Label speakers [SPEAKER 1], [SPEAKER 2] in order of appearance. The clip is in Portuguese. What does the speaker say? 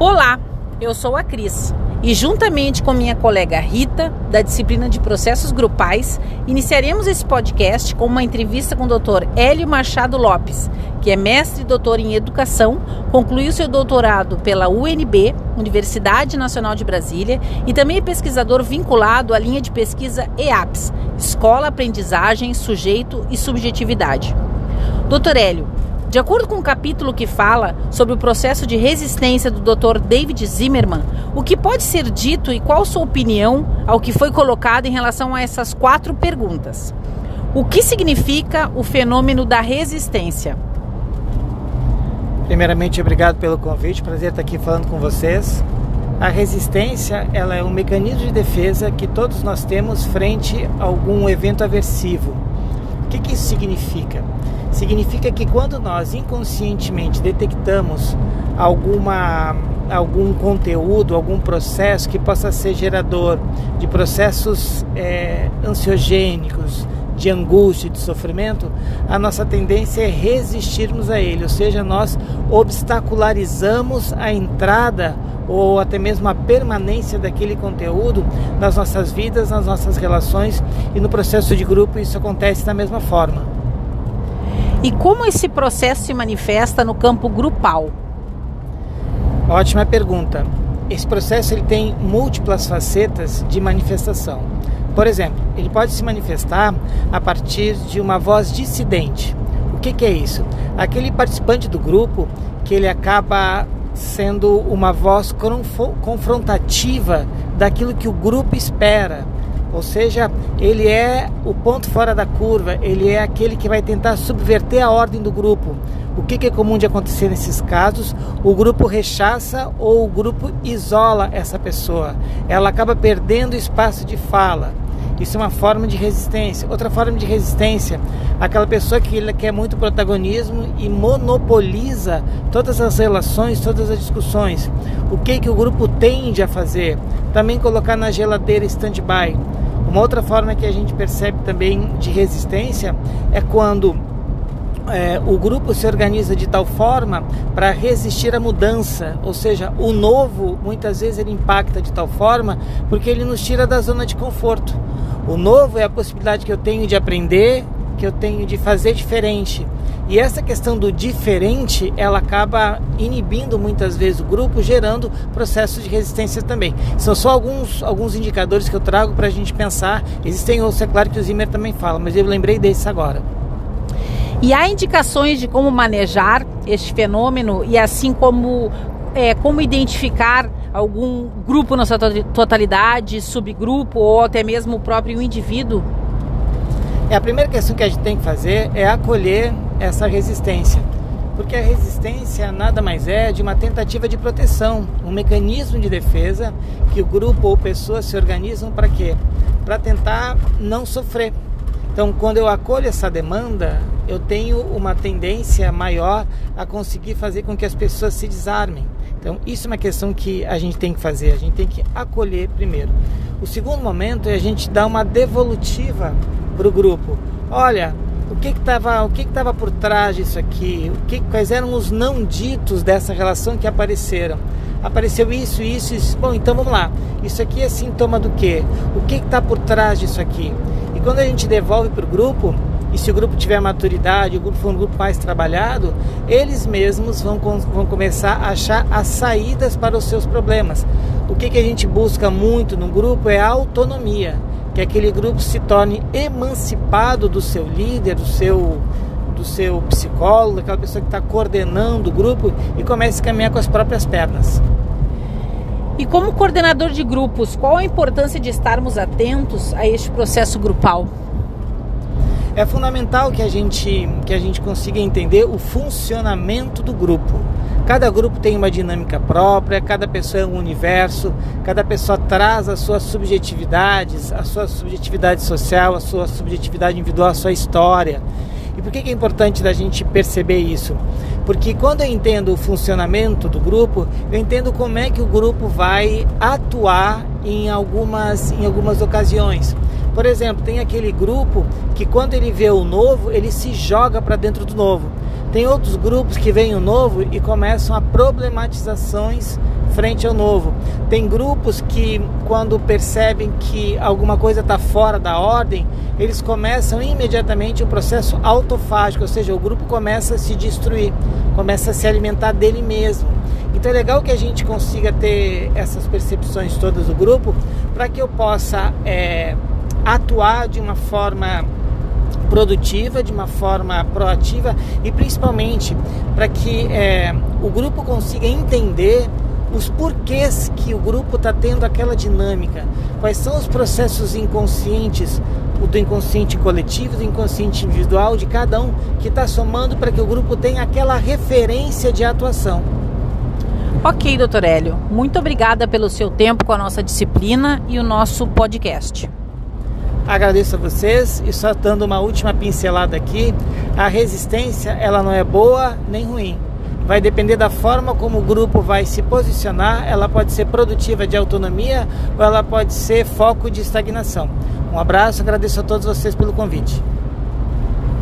[SPEAKER 1] Olá, eu sou a Cris e, juntamente com minha colega Rita, da disciplina de Processos Grupais, iniciaremos esse podcast com uma entrevista com o Dr. Hélio Machado Lopes, que é mestre e doutor em Educação, concluiu seu doutorado pela UNB, Universidade Nacional de Brasília, e também é pesquisador vinculado à linha de pesquisa EAPS, Escola, Aprendizagem, Sujeito e Subjetividade. Dr. Hélio, de acordo com o um capítulo que fala sobre o processo de resistência do Dr. David Zimmerman, o que pode ser dito e qual sua opinião ao que foi colocado em relação a essas quatro perguntas? O que significa o fenômeno da resistência?
[SPEAKER 2] Primeiramente, obrigado pelo convite, prazer estar aqui falando com vocês. A resistência ela é um mecanismo de defesa que todos nós temos frente a algum evento aversivo. O que, que isso significa? Significa que quando nós inconscientemente detectamos alguma algum conteúdo, algum processo que possa ser gerador de processos é, ansiogênicos, de angústia, de sofrimento, a nossa tendência é resistirmos a ele, ou seja, nós obstacularizamos a entrada ou até mesmo a permanência daquele conteúdo nas nossas vidas, nas nossas relações e no processo de grupo isso acontece da mesma forma.
[SPEAKER 1] E como esse processo se manifesta no campo grupal?
[SPEAKER 2] Ótima pergunta. Esse processo ele tem múltiplas facetas de manifestação. Por exemplo, ele pode se manifestar a partir de uma voz dissidente. O que, que é isso? Aquele participante do grupo que ele acaba sendo uma voz confrontativa daquilo que o grupo espera ou seja, ele é o ponto fora da curva, ele é aquele que vai tentar subverter a ordem do grupo. O que, é comum de acontecer nesses casos? O grupo rechaça ou o grupo isola essa pessoa. Ela acaba perdendo espaço de fala. Isso é uma forma de resistência. Outra forma de resistência, aquela pessoa que quer muito protagonismo e monopoliza todas as relações, todas as discussões. O que que o grupo tende a fazer? Também colocar na geladeira stand-by uma outra forma que a gente percebe também de resistência é quando é, o grupo se organiza de tal forma para resistir à mudança, ou seja, o novo muitas vezes ele impacta de tal forma porque ele nos tira da zona de conforto. O novo é a possibilidade que eu tenho de aprender, que eu tenho de fazer diferente. E essa questão do diferente, ela acaba inibindo muitas vezes o grupo, gerando processos de resistência também. São só alguns, alguns indicadores que eu trago para a gente pensar. Existem outros, é claro que o Zimmer também fala, mas eu lembrei desses agora.
[SPEAKER 1] E há indicações de como manejar este fenômeno e assim como, é, como identificar algum grupo na sua totalidade, subgrupo ou até mesmo o próprio indivíduo?
[SPEAKER 2] É, a primeira questão que a gente tem que fazer é acolher essa resistência. Porque a resistência nada mais é de uma tentativa de proteção, um mecanismo de defesa que o grupo ou pessoas se organizam para quê? Para tentar não sofrer. Então, quando eu acolho essa demanda, eu tenho uma tendência maior a conseguir fazer com que as pessoas se desarmem. Então, isso é uma questão que a gente tem que fazer, a gente tem que acolher primeiro. O segundo momento é a gente dar uma devolutiva para o grupo. Olha, o que estava o que estava por trás disso aqui? O que quais eram os não ditos dessa relação que apareceram? Apareceu isso, isso, isso. Bom, então vamos lá. Isso aqui é sintoma do quê? O que está por trás disso aqui? E quando a gente devolve para o grupo, e se o grupo tiver maturidade, o grupo for um grupo mais trabalhado, eles mesmos vão, vão começar a achar as saídas para os seus problemas. O que, que a gente busca muito no grupo é a autonomia que aquele grupo se torne emancipado do seu líder, do seu do seu psicólogo, daquela pessoa que está coordenando o grupo e comece a caminhar com as próprias pernas.
[SPEAKER 1] E como coordenador de grupos, qual a importância de estarmos atentos a este processo grupal?
[SPEAKER 2] É fundamental que a gente que a gente consiga entender o funcionamento do grupo. Cada grupo tem uma dinâmica própria, cada pessoa é um universo, cada pessoa traz as suas subjetividades, a sua subjetividade social, a sua subjetividade individual, a sua história. E por que é importante da gente perceber isso? Porque quando eu entendo o funcionamento do grupo, eu entendo como é que o grupo vai atuar em algumas, em algumas ocasiões. Por exemplo, tem aquele grupo que quando ele vê o novo, ele se joga para dentro do novo. Tem outros grupos que veem o novo e começam a problematizações frente ao novo. Tem grupos que, quando percebem que alguma coisa está fora da ordem, eles começam imediatamente um processo autofágico, ou seja, o grupo começa a se destruir, começa a se alimentar dele mesmo. Então é legal que a gente consiga ter essas percepções todas do grupo para que eu possa é, atuar de uma forma produtiva, de uma forma proativa e principalmente para que é, o grupo consiga entender os porquês que o grupo está tendo aquela dinâmica, quais são os processos inconscientes, o do inconsciente coletivo, do inconsciente individual de cada um que está somando para que o grupo tenha aquela referência de atuação.
[SPEAKER 1] Ok, doutor Hélio, muito obrigada pelo seu tempo com a nossa disciplina e o nosso podcast.
[SPEAKER 2] Agradeço a vocês e só dando uma última pincelada aqui, a resistência ela não é boa nem ruim vai depender da forma como o grupo vai se posicionar. Ela pode ser produtiva de autonomia ou ela pode ser foco de estagnação. Um abraço, agradeço a todos vocês pelo convite.